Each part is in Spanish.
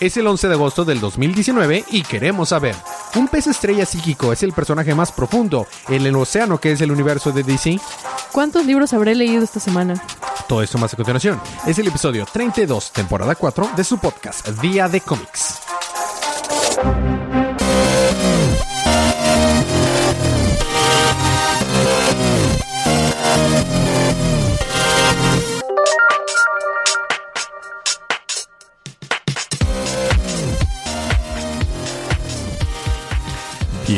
Es el 11 de agosto del 2019 y queremos saber, ¿un pez estrella psíquico es el personaje más profundo en el océano que es el universo de DC? ¿Cuántos libros habré leído esta semana? Todo esto más a continuación. Es el episodio 32, temporada 4 de su podcast Día de Cómics.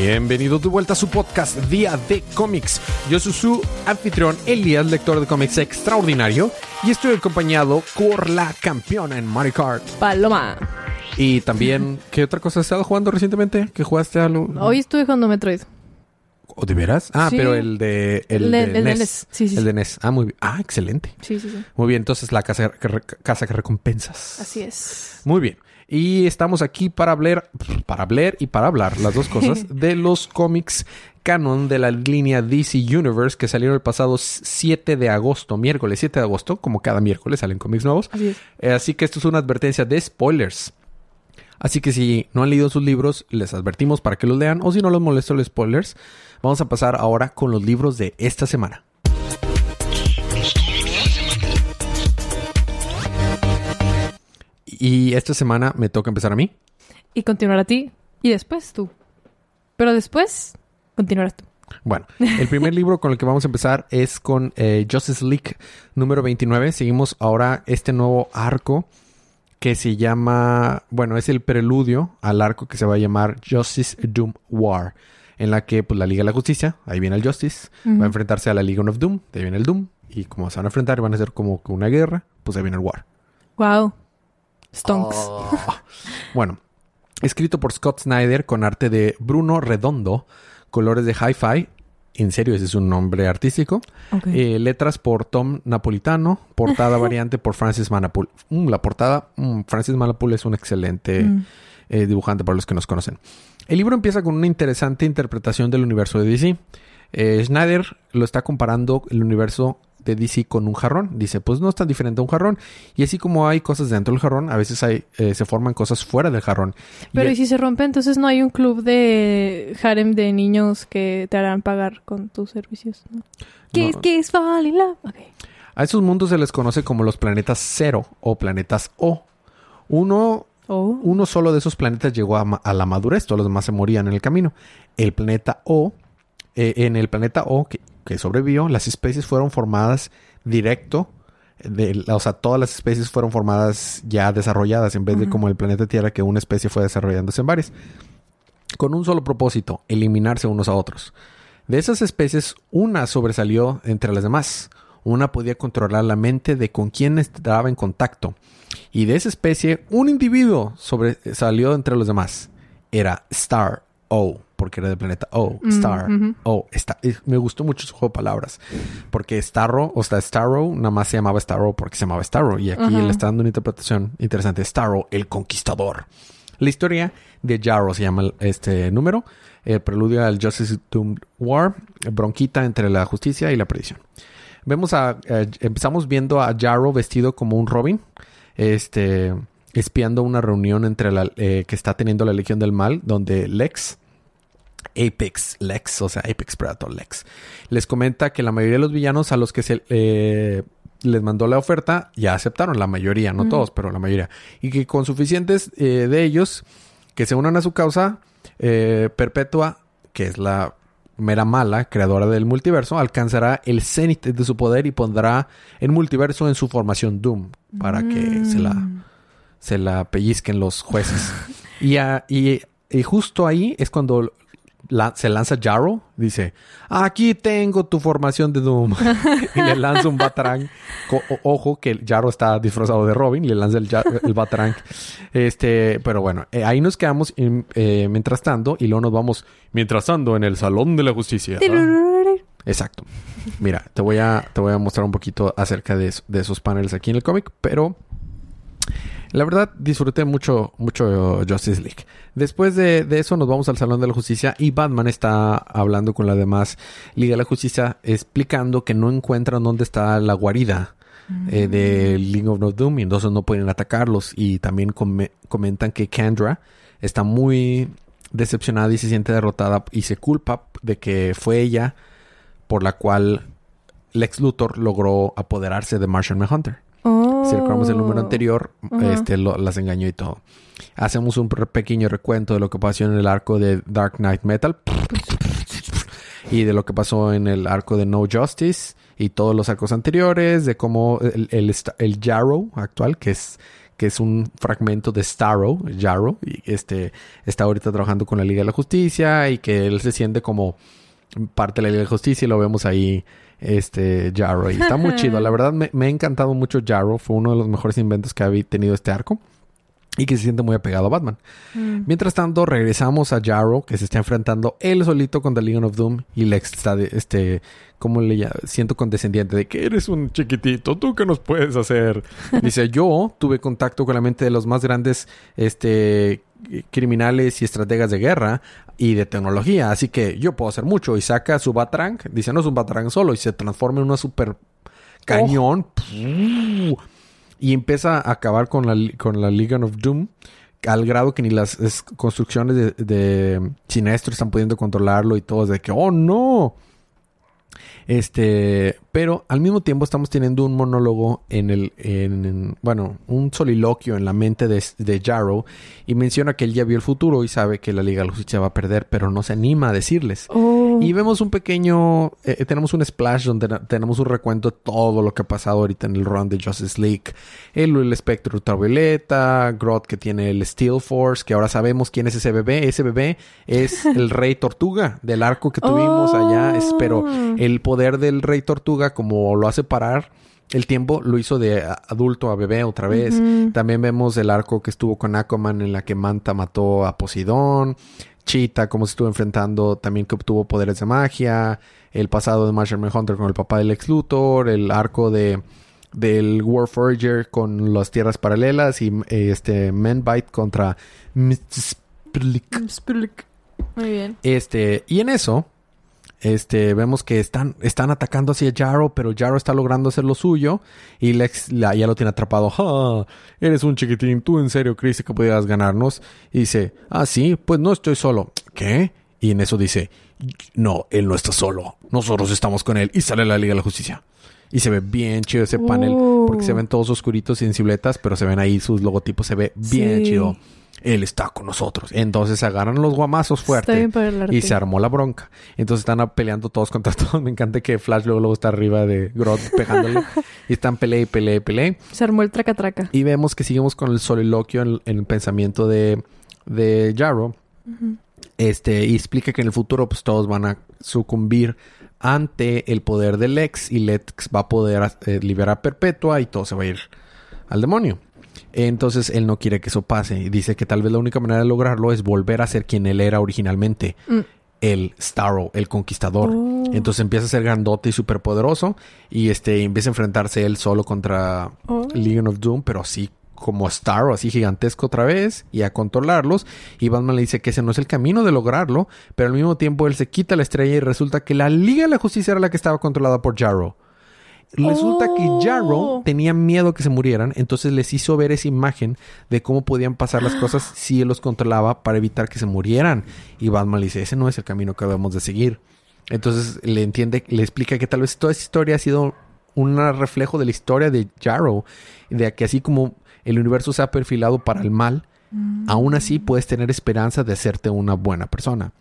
Bienvenidos de vuelta a su podcast Día de Cómics. Yo soy su anfitrión Elías, lector de cómics extraordinario, y estoy acompañado por la campeona en Mario Kart. Paloma. Y también, ¿qué otra cosa has estado jugando recientemente? ¿Que jugaste algo? Hoy estuve jugando Metroid. ¿O de veras? Ah, Sí. pero el de el, Le- de el NES. NES. Sí, sí, el de NES. Ah, muy bien. Ah, excelente. Sí, sí, sí. Muy bien, entonces la casa que, casa que recompensas. Así es. Muy bien. Y estamos aquí para hablar, para hablar y para hablar, las dos cosas, de los cómics canon de la línea DC Universe que salieron el pasado 7 de agosto, miércoles 7 de agosto, como cada miércoles salen cómics nuevos. Así es. Eh, así que esto es una advertencia de spoilers. Así que si no han leído sus libros, les advertimos para que los lean, o si no los molesta los spoilers, vamos a pasar ahora con los libros de esta semana. Y esta semana me toca empezar a mí. Y continuar a ti. Y después tú. Pero después, continuarás tú. Bueno, el primer libro con el que vamos a empezar es con eh, Justice League número 29. Seguimos ahora este nuevo arco que se llama, bueno, es el preludio al arco que se va a llamar Justice Doom War, en la que pues la Liga de la Justicia, ahí viene el Justice, va a enfrentarse a la Legion of Doom, de ahí viene el Doom, y como se van a enfrentar van a ser como una guerra, pues ahí viene el War. Wow. Stonks. Oh. Bueno, escrito por Scott Snyder con arte de Bruno Redondo, colores de hi-fi. En serio, ese es un nombre artístico. Eh, letras por Tom Napolitano. Portada variante por Francis Manapul. Mm, la portada, mm, Francis Manapul es un excelente Mm. eh, dibujante para los que nos conocen. El libro empieza con una interesante interpretación del universo de DC. Eh, Snyder lo está comparando el universo de DC con un jarrón. Dice, pues no es tan diferente a un jarrón. Y así como hay cosas dentro del jarrón, a veces hay, eh, se forman cosas fuera del jarrón. Pero y, ¿y si se rompe? Entonces no hay un club de harem de niños que te harán pagar con tus servicios, ¿no? Kiss, No. kiss, fall in love. Ok. a esos mundos se les conoce como los planetas cero o planetas O. Uno Oh. Uno solo de esos planetas llegó a, ma- a la madurez, todos los demás se morían en el camino. El planeta O, eh, en el planeta O que, que sobrevivió, las especies fueron formadas directo, de, o sea, todas las especies fueron formadas ya desarrolladas, en vez de como el planeta Tierra, que una especie fue desarrollándose en varias. Con un solo propósito, eliminarse unos a otros. De esas especies, una sobresalió entre las demás. Una podía controlar la mente de con quién estaba en contacto. Y de esa especie, un individuo sobresalió entre los demás. Era Star O, porque era del planeta O. Mm, Star ujú. O. Esta- eh, me gustó mucho su juego de palabras. Porque Starro, o sea, Starro, nada más se llamaba Starro porque se llamaba Starro. Y aquí le está dando una interpretación interesante. Starro, el conquistador. La historia de Jarro se llama este número. El preludio al Justice Doom War. Bronquita entre la justicia y la perdición. Vemos a, eh, empezamos viendo a Jarro vestido como un Robin, este, espiando una reunión entre la eh, que está teniendo la Legión del Mal, donde Lex, Apex Lex, o sea, Apex Predator Lex, les comenta que la mayoría de los villanos a los que se eh, les mandó la oferta ya aceptaron, la mayoría, no todos, pero la mayoría, y que con suficientes eh, de ellos que se unan a su causa, eh, Perpetua, que es la mera mala, creadora del multiverso, alcanzará el cenit de su poder y pondrá el multiverso en su formación Doom para que se la Mm. se la pellizquen los jueces. y, a- y, y justo ahí es cuando se lanza Jarro. Dice, aquí tengo tu formación de Doom. y le lanza un o- ojo que Jarro está disfrazado de Robin. Le lanza el, el. Este, pero bueno, eh, ahí nos quedamos eh, mientras tanto. Y luego nos vamos mientras tanto en el Salón de la Justicia. Exacto. Mira, te voy a, te voy a mostrar un poquito acerca de, de esos paneles aquí en el cómic, pero la verdad disfruté mucho, mucho Justice League. Después de, de eso nos vamos al Salón de la Justicia y Batman está hablando con la demás Liga de la Justicia explicando que no encuentran dónde está la guarida eh, de League of No Doom y entonces no pueden atacarlos. Y también come- comentan que Kendra está muy decepcionada y se siente derrotada y se culpa de que fue ella por la cual Lex Luthor logró apoderarse de Martian Manhunter. Oh. Si recordamos el número anterior, Ajá. este lo- las engañó y todo. Hacemos un pequeño recuento de lo que pasó en el arco de Dark Knight Metal y de lo que pasó en el arco de No Justice y todos los arcos anteriores, de cómo el, el, el Jarrow actual, que es que es un fragmento de Starro, Jarrow, y este está ahorita trabajando con la Liga de la Justicia y que él se siente como parte de la Liga de la Justicia y lo vemos ahí este Jarrow y está muy chido. La verdad me, me ha encantado mucho Jarrow fue uno de los mejores inventos que ha tenido este arco y que se siente muy apegado a Batman Mm. Mientras tanto, regresamos a Jarrow, que se está enfrentando él solito contra Legion of Doom. Y Lex está, de, este, como le llamo? Siento condescendiente de que eres un chiquitito, ¿tú qué nos puedes hacer? Dice, yo tuve contacto con la mente de los más grandes, este, criminales y estrategas de guerra y de tecnología. Así que yo puedo hacer mucho. Y saca su Batarang. Dice, no es un Batarang solo. Y se transforma en una super cañón. ¡Puu! Y empieza a acabar con la, con la Legion of Doom al grado que ni las es- construcciones de, de Sinestro están pudiendo controlarlo y todo de que, oh no. Este, pero al mismo tiempo estamos teniendo un monólogo en el, en, en- bueno, un soliloquio en la mente de, de Jarrow y menciona que él ya vio el futuro y sabe que la Liga de la Justicia va a perder, pero no se anima a decirles. Oh. Y vemos un pequeño, eh, tenemos un splash donde tenemos un recuento de todo lo que ha pasado ahorita en el run de Justice League. El, el espectro ultravioleta, Grodd que tiene el Steel Force, que ahora sabemos quién es ese bebé. Ese bebé es el Rey Tortuga del arco que tuvimos allá. Es, pero el poder del Rey Tortuga, como lo hace parar el tiempo, lo hizo de adulto a bebé otra vez. También vemos el arco que estuvo con Aquaman en la que Manta mató a Poseidón. Cheetah, cómo se estuvo enfrentando, también que obtuvo poderes de magia. El pasado de Martian Manhunter con el papá del ex Luthor. El arco de del Warforger con las tierras paralelas. Y eh, este Manbite contra. Spurk. Muy bien. Este, y en eso, este, vemos que están, están atacando hacia Jarrow, pero Jarrow está logrando hacer lo suyo y Lex la- ya lo tiene atrapado. Eres un chiquitín, tú en serio creíste que pudieras ganarnos. Y dice, ah, sí, pues no estoy solo. ¿Qué? Y en eso dice, no, él no está solo. Nosotros estamos con él. Y sale la Liga de la Justicia. Y se ve bien chido ese panel, Uh. porque se ven todos oscuritos y en cibletas, pero se ven ahí sus logotipos, se ve bien Sí. chido. Él está con nosotros. Entonces agarran los guamazos fuerte. Está bien para el arte. Y se armó la bronca. Entonces están peleando todos contra todos. Me encanta que Flash luego, luego está arriba de Grodd pegándole. y están pelea y pelea y pelea. Se armó el traca-traca. Y vemos que seguimos con el soliloquio en, en el pensamiento de, de Jarrow. Ujú. Este, y explica que en el futuro pues todos van a sucumbir ante el poder de Lex y Lex va a poder eh, liberar a Perpetua y todo se va a ir al demonio. Entonces él no quiere que eso pase y dice que tal vez la única manera de lograrlo es volver a ser quien él era originalmente, Mm. el Starro, el conquistador. Oh. Entonces empieza a ser grandote y superpoderoso y este empieza a enfrentarse él solo contra Oh. Legion of Doom, pero así como Starro, así gigantesco otra vez, y a controlarlos. Y Batman le dice que ese no es el camino de lograrlo, pero al mismo tiempo él se quita la estrella y resulta que la Liga de la Justicia era la que estaba controlada por Jarrow. Resulta Oh. que Jarrow tenía miedo que se murieran, entonces les hizo ver esa imagen de cómo podían pasar las cosas si él los controlaba para evitar que se murieran. Y Batman le dice, ese no es el camino que debemos de seguir. Entonces le entiende, le explica que tal vez toda esa historia ha sido un reflejo de la historia de Jarrow, de que así como el universo se ha perfilado para el mal, aún así puedes tener esperanza de hacerte una buena persona.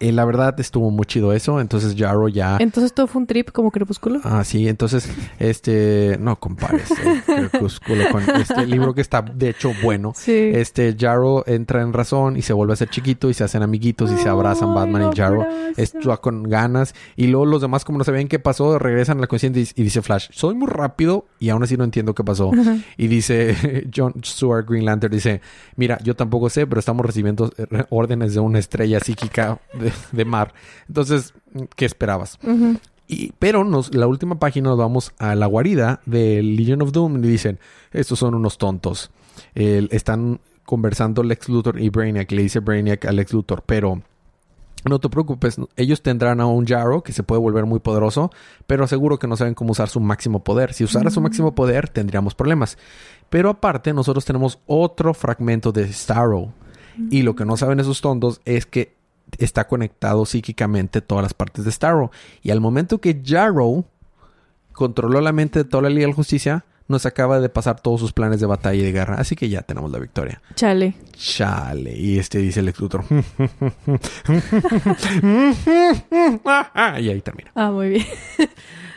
Eh, la verdad estuvo muy chido eso, entonces Jarrow ya... Entonces todo fue un trip como crepúsculo. Ah, sí, entonces, este, no compares el Crepúsculo con este libro que está de hecho bueno. Sí. Este, Jarrow entra en razón y se vuelve a ser chiquito y se hacen amiguitos y se abrazan Batman y abrazo. Está con ganas y luego los demás como no sabían qué pasó regresan a la conciencia y, y dice Flash, soy muy rápido y aún así no entiendo qué pasó. Y dice John Stewart Green Lantern, dice, mira, yo tampoco sé, pero estamos recibiendo eh, órdenes de una estrella psíquica de, de mar. Entonces, ¿qué esperabas? Y, pero nos, la última página nos vamos a la guarida de Legion of Doom y dicen, estos son unos tontos. El- están conversando Lex Luthor y Brainiac. Le dice Brainiac a Lex Luthor, pero No te preocupes, ellos tendrán a un Jarrow que se puede volver muy poderoso, pero aseguro que no saben cómo usar su máximo poder. Si usara su máximo poder, tendríamos problemas. Pero aparte, nosotros tenemos otro fragmento de Starrow. Y lo que no saben esos tontos es que está conectado psíquicamente todas las partes de Starrow. Y al momento que Jarrow controló la mente de toda la Liga de la Justicia, nos acaba de pasar todos sus planes de batalla y de guerra. Así que ya tenemos la victoria. Chale. Chale. Y este dice el Luthor. y ahí termina. Ah, muy bien.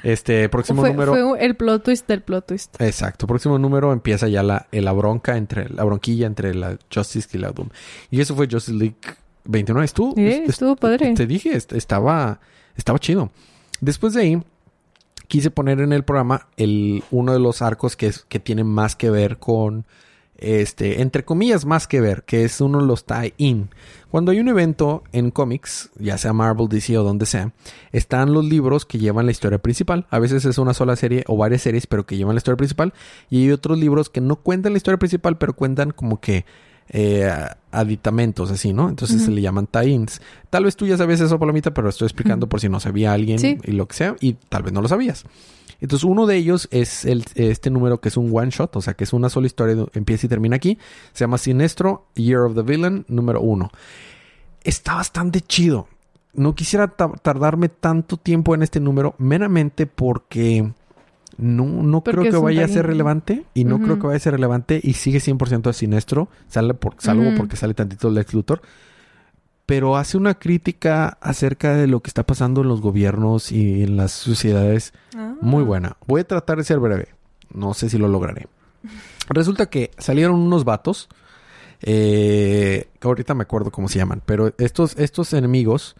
Este próximo fue, número. Fue el plot twist del plot twist. Exacto. Próximo número empieza ya la, la bronca entre la bronquilla entre la Justice y la Doom. Y eso fue Justice League 29. Estuvo, Sí, estuvo padre. Te dije, est- estaba, estaba chido. Después de ahí, quise poner en el programa el, uno de los arcos que, es, que tiene más que ver con, este, entre comillas, más que ver, que es uno de los tie-in. Cuando hay un evento en cómics, ya sea Marvel, DC o donde sea, están los libros que llevan la historia principal. A veces es una sola serie o varias series, pero que llevan la historia principal. Y hay otros libros que no cuentan la historia principal, pero cuentan como que eh, aditamentos, así, ¿no? Entonces se le llaman tie-ins. Tal vez tú ya sabías eso, Palomita, pero estoy explicando por si no sabía alguien Sí. y lo que sea, y tal vez no lo sabías. Entonces, uno de ellos es el, este número que es un one shot, o sea, que es una sola historia, de- empieza y termina aquí. Se llama Sinestro, Year of the Villain, número uno. Está bastante chido. No quisiera ta- tardarme tanto tiempo en este número, meramente porque no, no Porque creo que vaya a ser relevante. Y no creo que vaya a ser relevante. Y sigue 100% a Sinestro, sale por, salvo porque sale tantito Lex Luthor. Pero hace una crítica acerca de lo que está pasando en los gobiernos y en las sociedades Ah. muy buena. Voy a tratar de ser breve. No sé si lo lograré. Resulta que salieron unos vatos. eh, que ahorita me acuerdo cómo se llaman. Pero estos, estos enemigos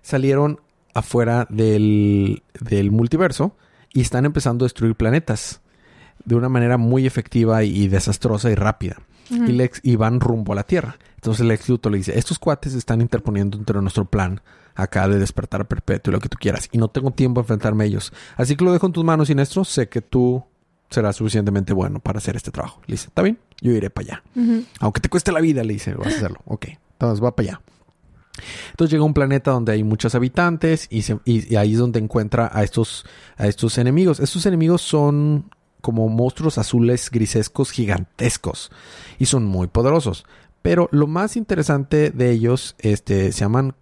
salieron afuera del, del multiverso y están empezando a destruir planetas de una manera muy efectiva y, desastrosa y rápida. Y, Lex, y van rumbo a la Tierra. Entonces Lex Luthor le dice, estos cuates están interponiendo entre nuestro plan acá de despertar a perpetuo y lo que tú quieras. Y no tengo tiempo a enfrentarme a ellos. Así que lo dejo en tus manos, Sinestro. Sé que tú serás suficientemente bueno para hacer este trabajo. Le dice, ¿está bien? Yo iré para allá. Aunque te cueste la vida, le dice, vas a hacerlo. Ok, entonces va para allá. Entonces llega a un planeta donde hay muchos habitantes y, ahí es donde encuentra a estos, a estos enemigos. Estos enemigos son como monstruos azules grisescos gigantescos y son muy poderosos. Pero lo más interesante de ellos este, se llaman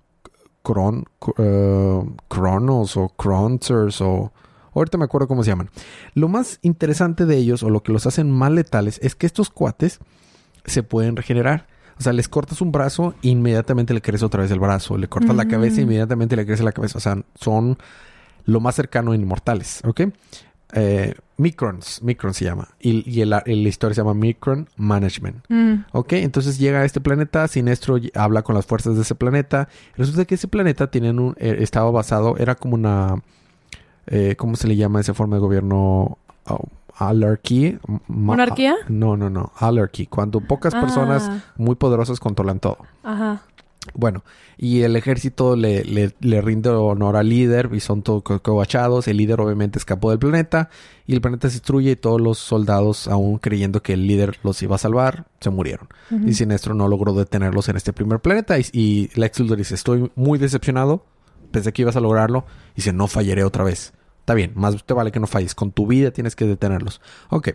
Cron, eh, Cronos o Croncers o... Ahorita me acuerdo cómo se llaman. Lo más interesante de ellos o lo que los hacen más letales es que estos cuates se pueden regenerar. O sea, les cortas un brazo e inmediatamente le crece otra vez el brazo. Le cortas la cabeza e inmediatamente le crece la cabeza. O sea, son lo más cercano a inmortales, ¿ok? Eh, Microns, Micron se llama. Y, y el- el- la historia se llama Micron Management. Mm. Ok, entonces llega a este planeta, Sinestro habla con las fuerzas de ese planeta. Resulta que ese planeta tienen un, eh, estaba basado, era como una, eh, ¿cómo se le llama esa forma de gobierno? Oh, Alarchy. Ma- ¿Monarquía? No, no, no. Alarchy. Cuando pocas personas Ah, muy poderosas controlan todo. Ajá. Bueno, y el ejército le, le, le rinde honor al líder y son todos co- cobachados. El líder obviamente escapó del planeta y el planeta se destruye y todos los soldados, aún creyendo que el líder los iba a salvar, se murieron. Y Sinestro no logró detenerlos en este primer planeta. Y, y Lex Luthor dice, estoy muy decepcionado. Pensé que ibas a lograrlo. Y dice, no fallaré otra vez. Está bien, más te vale que no falles. Con tu vida tienes que detenerlos. Ok.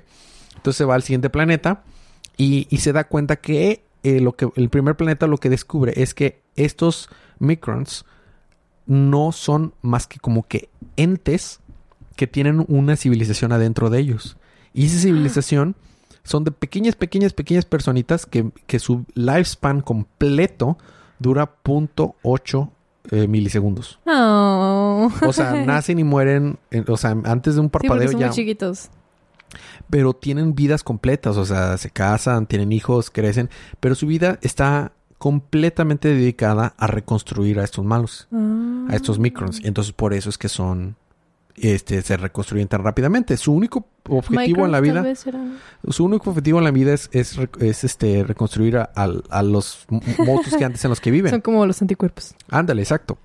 Entonces se va al siguiente planeta y, y se da cuenta que, eh, lo que el primer planeta lo que descubre es que estos microns no son más que como que entes que tienen una civilización adentro de ellos. Y esa civilización son de pequeñas, pequeñas, pequeñas personitas que, que su lifespan completo dura .8 eh, milisegundos. Oh. O sea, nacen y mueren, eh, o sea, antes de un Sí, parpadeo son ya muy chiquitos. pero tienen vidas completas, o sea, se casan, tienen hijos, crecen, pero su vida está completamente dedicada a reconstruir a estos malos, a estos Ah. microns. Y entonces por eso es que son, este, se reconstruyen tan rápidamente. Su único objetivo en la vida, su único objetivo en la vida es, es, es, este, reconstruir a, al- a los monstruos que antes en los que viven. Son como los anticuerpos. Ándale, exacto.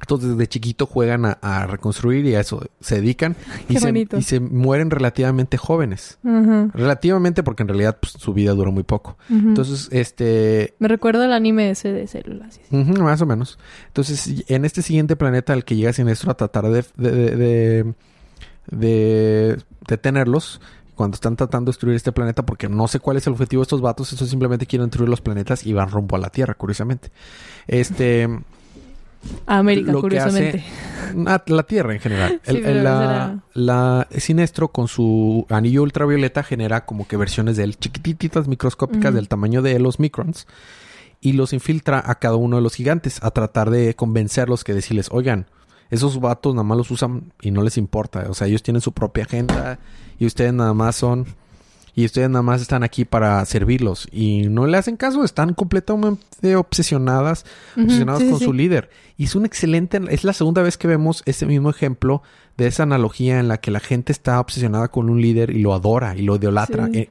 Entonces, desde chiquito juegan a, a reconstruir y a eso se dedican. Y Qué se, y se mueren relativamente jóvenes. Relativamente porque en realidad pues, su vida duró muy poco. Entonces, este... Me recuerda el anime ese de células. ujú, más o menos. Entonces, en este siguiente planeta al que llega Sinestro a tratar de... de, de, de- de detenerlos cuando están tratando de destruir este planeta porque no sé cuál es el objetivo de estos vatos, estos simplemente quieren destruir los planetas y van rumbo a la Tierra, curiosamente. Este, A América, Lo que curiosamente. a la Tierra en general. Sí, El- la, la Sinestro con su anillo ultravioleta genera como que versiones de él chiquititas, microscópicas, del tamaño de los microns y los infiltra a cada uno de los gigantes a tratar de convencerlos que decirles, oigan, esos vatos nada más los usan y no les importa. O sea, ellos tienen su propia agenda y ustedes nada más son... Y ustedes nada más están aquí para servirlos. Y no le hacen caso. Están completamente obsesionadas sí, con su líder. Y es un excelente, es la segunda vez que vemos ese mismo ejemplo de esa analogía en la que la gente está obsesionada con un líder y lo adora y lo idolatra Sí. eh,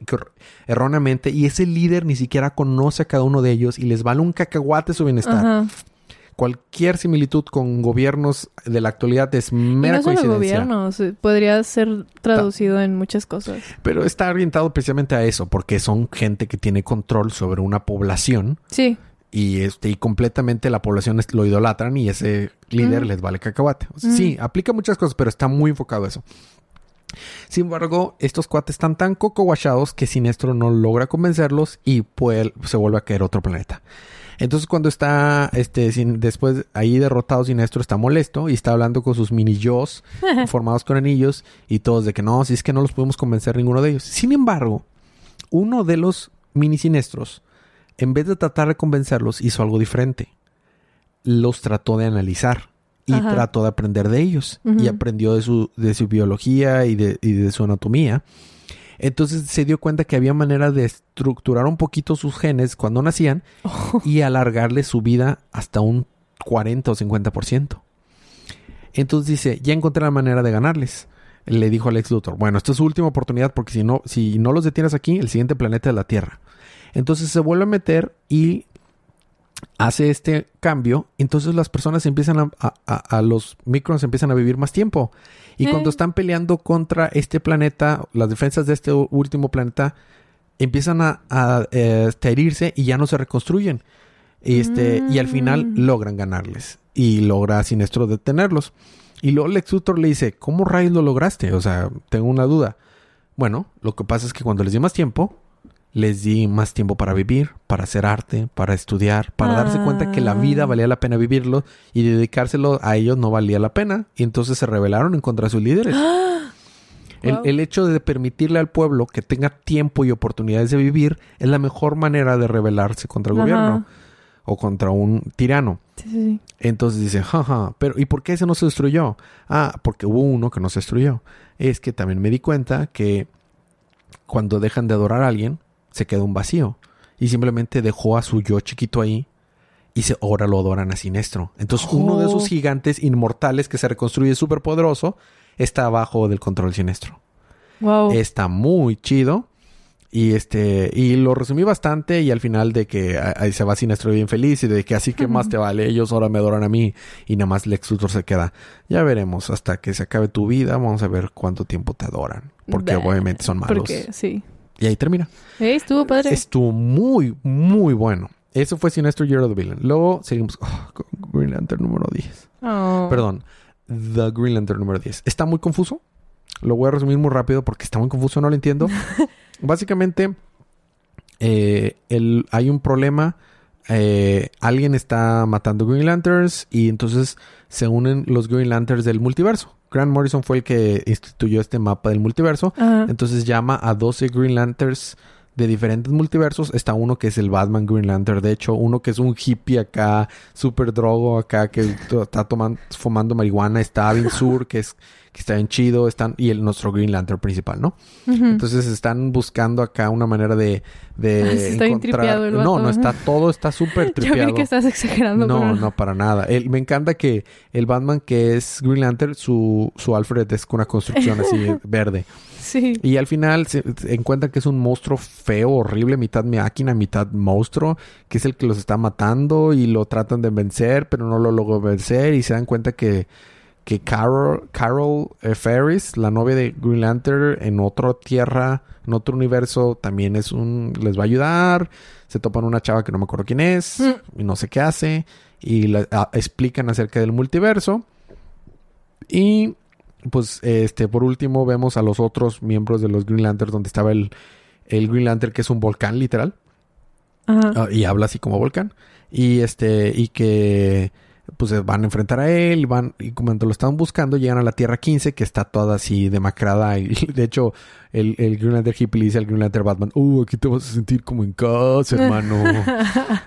erróneamente. Y ese líder ni siquiera conoce a cada uno de ellos y les vale un cacahuate su bienestar. Cualquier similitud con gobiernos de la actualidad es Y mera no solo coincidencia. gobiernos, eh, podría ser traducido en muchas cosas. Pero está orientado precisamente a eso, porque son gente que tiene control sobre una población Sí. y este y completamente la población lo idolatran y ese líder Mm. les vale cacahuate. O sea, Mm. Sí, aplica muchas cosas, pero está muy enfocado a eso. Sin embargo, estos cuates están tan coco guachados que Sinestro no logra convencerlos y pues se vuelve a caer otro planeta. Entonces cuando está este sin, después ahí derrotado Sinestro está molesto y está hablando con sus mini yos formados con anillos y todos de que no, si es que no los podemos convencer ninguno de ellos. Sin embargo, uno de los mini Sinestros en vez de tratar de convencerlos, hizo algo diferente. Los trató de analizar y Ajá. trató de aprender de ellos. Y aprendió de su, de su biología y de, y de su anatomía. Entonces se dio cuenta que había manera de estructurar un poquito sus genes cuando nacían y alargarle su vida hasta un 40 o 50%. Entonces dice, ya encontré la manera de ganarles. Le dijo al ex Luthor, bueno, esta es su última oportunidad porque si no, si no los detienes aquí, el siguiente planeta es la Tierra. Entonces se vuelve a meter y hace este cambio. Entonces las personas empiezan a, a- a- a los microns empiezan a vivir más tiempo. Y Eh. cuando están peleando contra este planeta, las defensas de este último planeta empiezan a, a, eh, este, a herirse y ya no se reconstruyen. Este, Y al final Mm. logran ganarles. Y logra Sinestro detenerlos. Y luego Lex Luthor le dice, ¿cómo rayos lo lograste? O sea, tengo una duda. Bueno, lo que pasa es que cuando les di más tiempo, les di más tiempo para vivir, para hacer arte, para estudiar, para darse cuenta que la vida Ah. valía la pena vivirlo y dedicárselo a ellos no valía la pena. Y entonces se rebelaron en contra de sus líderes. El, Wow. el hecho de permitirle al pueblo que tenga tiempo y oportunidades de vivir es la mejor manera de rebelarse contra el Ajá. gobierno o contra un tirano. Sí, sí, sí. Entonces dice, jaja, pero ¿y por qué ese no se destruyó? Ah, porque hubo uno que no se destruyó. Es que también me di cuenta que cuando dejan de adorar a alguien, se queda un vacío. Y simplemente dejó a su yo chiquito ahí y se, ahora lo adoran a Sinestro. Entonces uno de Oh. esos gigantes inmortales que se reconstruye súper poderoso está abajo del control Sinestro. Wow. Está muy chido. Y este, y lo resumí bastante y al final de que ahí se va Sinestro bien feliz y de que así que más te vale, ellos ahora me adoran a mí y nada más Lex Luthor se queda. Ya veremos hasta que se acabe tu vida, vamos a ver cuánto tiempo te adoran, porque Bah, obviamente son malos. Porque, sí. Y ahí termina. Eh, estuvo padre. Estuvo muy, muy bueno. Eso fue Sinestro Year of the Villain. Luego seguimos oh, con Green Lantern número 10. Oh. Perdón, The Green Lantern número 10. Está muy confuso. Lo voy a resumir muy rápido porque está muy confuso, no lo entiendo. Básicamente, eh, el- hay un problema. Eh, alguien está matando Green Lanterns y entonces se unen los Green Lanterns del multiverso. Grant Morrison fue el que instituyó este mapa del multiverso. Entonces llama a 12 Green Lanterns de diferentes multiversos. Está uno que es el Batman Green Lantern. De hecho, uno que es un hippie acá, super drogo acá, que está tomando, fumando marihuana. Está Avin Sur, que es, que está bien chido, están, y el nuestro Green Lantern principal, ¿no? Entonces están buscando acá una manera de, de Ah, sí, está bien tripeado el No, no está todo está súper Yo tripeado. creí que estás exagerando. No, pero- no, para nada. El- me encanta que el Batman que es Green Lantern, su, su Alfred es con una construcción así verde. Sí. Y al final se, se encuentran que es un monstruo feo, horrible, mitad máquina, mitad monstruo, que es el que los está matando y lo tratan de vencer, pero no lo logran vencer y se dan cuenta que, que Carol, Carol eh, Ferris, la novia de Green Lantern, en otra tierra, en otro universo, también es un... les va a ayudar. Se topan una chava que no me acuerdo quién es Mm. y no sé qué hace y la- a- explican acerca del multiverso. Y pues este por último vemos a los otros miembros de los Green Lantern donde estaba el, el Green Lantern que es un volcán literal Ajá. ah, y habla así como volcán y este y que pues van a enfrentar a él y van y cuando lo están buscando llegan a la Tierra 15 que está toda así demacrada y de hecho el, el Green Lantern hippie le dice al Green Lantern Batman uh aquí te vas a sentir como en casa hermano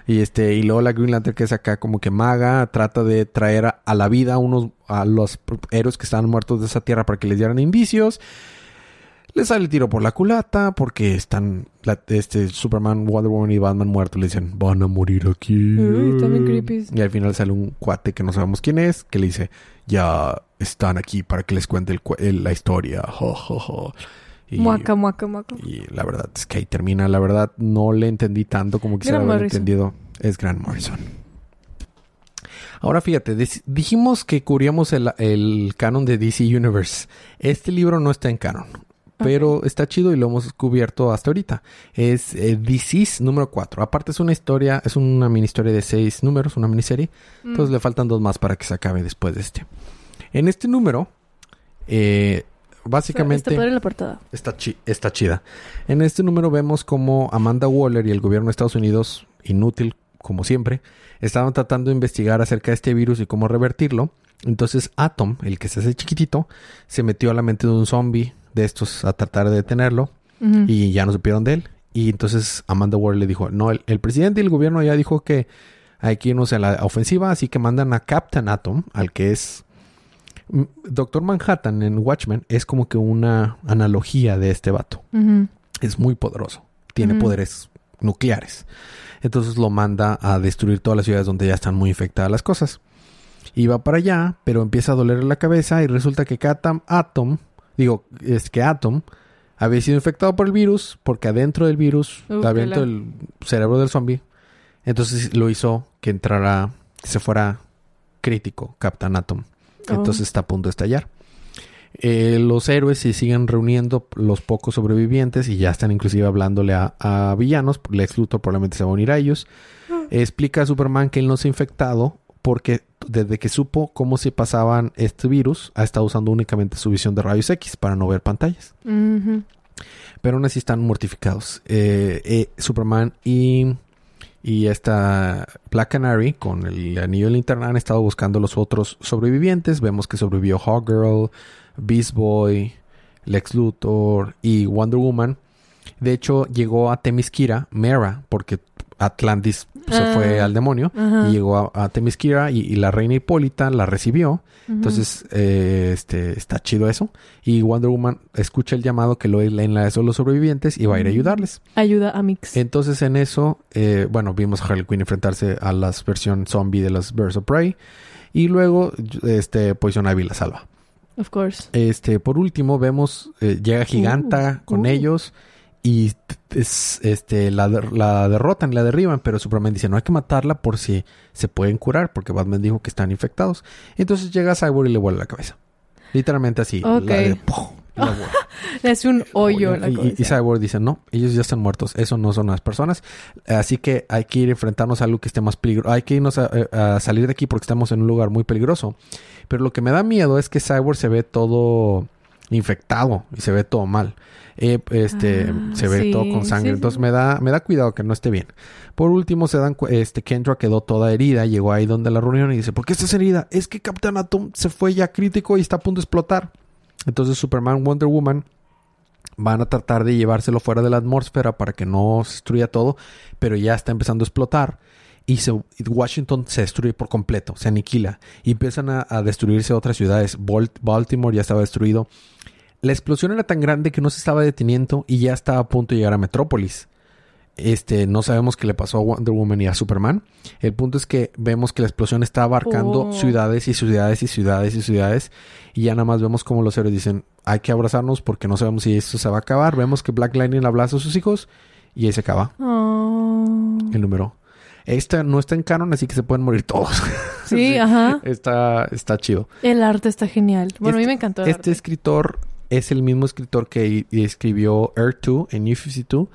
y este, y luego la Green Lantern que es acá como que maga, trata de traer a, a la vida a unos, a los héroes que estaban muertos de esa tierra para que les dieran indicios. Le sale el tiro por la culata porque están, la- este, Superman, Wonder Woman y Batman muertos. Le dicen, van a morir aquí. Uy, bien creepy. Y al final sale un cuate que no sabemos quién es, que le dice, ya están aquí para que les cuente el cu- el- la historia. Jo, jo, jo". Y- Muaca, muaca, muaca. y la verdad es que ahí termina. La verdad no le entendí tanto como quisiera haber Morrison. entendido. Es Grant Morrison. Ahora fíjate, dijimos que cubríamos el, el canon de DC Universe. Este libro no está en canon. Pero está chido y lo hemos cubierto hasta ahorita. Es eh, número 4. Aparte es una historia, es una mini historia de seis números, una miniserie. Mm. Entonces le faltan dos más para que se acabe después de este. En este número, eh, básicamente... Está la portada. Está, chi- está chida. En este número vemos como Amanda Waller y el gobierno de Estados Unidos, inútil como siempre, estaban tratando de investigar acerca de este virus y cómo revertirlo. Entonces Atom, el que se hace chiquitito, se metió a la mente de un zombie de estos a tratar de detenerlo y ya no supieron de él. Y entonces Amanda Waller le dijo, no, el, el presidente y el gobierno ya dijo que hay que irnos a la ofensiva, así que mandan a Captain Atom, al que es... Mm, Doctor Manhattan en Watchmen es como que una analogía de este vato. Es muy poderoso. Tiene poderes nucleares. Entonces lo manda a destruir todas las ciudades donde ya están muy infectadas las cosas. Y va para allá, pero empieza a dolerle la cabeza y resulta que Catam Atom, digo, es que Atom había sido infectado por el virus porque adentro del virus, Uh, adentro del cerebro del zombie, entonces lo hizo que entrara, que se fuera crítico, Captain Atom. Oh. Entonces está a punto de estallar. Eh, los héroes se siguen reuniendo, los pocos sobrevivientes, y ya están inclusive hablándole a, a villanos. Lex Luthor probablemente se va a unir a ellos. Explica a Superman que él no se ha infectado porque desde que supo cómo se pasaban este virus, ha estado usando únicamente su visión de rayos X para no ver pantallas. Pero aún así están mortificados. Eh, eh, Superman y, y esta Black Canary con el anillo de linterna han estado buscando los otros sobrevivientes. Vemos que sobrevivió Hawkgirl, Beast Boy, Lex Luthor y Wonder Woman. De hecho, llegó a Themyscira, Mera, porque Atlantis se Ah. fue al demonio. Y llegó a, a y, y la reina Hipólita la recibió. Entonces, eh, este, está chido eso. Y Wonder Woman escucha el llamado que lo leen la de los sobrevivientes y va a ir a ayudarles. Ayuda a Mix. Entonces, en eso, eh, bueno, vimos a Harley Quinn enfrentarse a las versión zombie de los Birds of Prey. Y luego, este, Poison Ivy la salva. Of course. Este, por último, vemos, eh, llega Giganta Uh, con uh. ellos y es, este, la, der- la derrotan, la derriban, pero Superman dice, no hay que matarla por si se pueden curar, porque Batman dijo que están infectados. Entonces llega Cyborg y le vuela la cabeza. Literalmente así. la Ok. de- ¡pum! Y la. Es un hoyo la y, y Cyborg dice, no, ellos ya están muertos, eso no son las personas. Así que hay que ir a enfrentarnos a algo que esté más peligroso. Hay que irnos a, a salir de aquí porque estamos en un lugar muy peligroso. Pero lo que me da miedo es que Cyborg se ve todo infectado y se ve todo mal. Eh, este, Ah, se ve sí, todo con sangre. sí, Entonces me da, me da cuidado que no esté bien. Por último, se dan, este, Kendra quedó toda herida, llegó ahí donde la reunión y dice, ¿por qué estás herida? Es que Capitán Atom se fue ya crítico y está a punto de explotar. Entonces Superman, Wonder Woman van a tratar de llevárselo fuera de la atmósfera para que no se destruya todo, pero ya está empezando a explotar. y se, Washington se destruye por completo, se aniquila y empiezan a, a destruirse otras ciudades. Balt- Baltimore ya estaba destruido. La explosión era tan grande que no se estaba deteniendo y ya estaba a punto de llegar a Metrópolis. Este, no sabemos qué le pasó a Wonder Woman y a Superman. El punto es que vemos que la explosión está abarcando Oh. ciudades y ciudades y ciudades y ciudades. Y ya nada más vemos como los héroes dicen, hay que abrazarnos porque no sabemos si esto se va a acabar. Vemos que Black Lightning abraza a sus hijos y ahí se acaba Oh. el número. Esta no está en canon, así que se pueden morir todos. Sí, ajá. Está, está chido. El arte está genial. Bueno, a mí me encantó el Este arte. escritor es el mismo escritor que escribió Earth 2 en New 52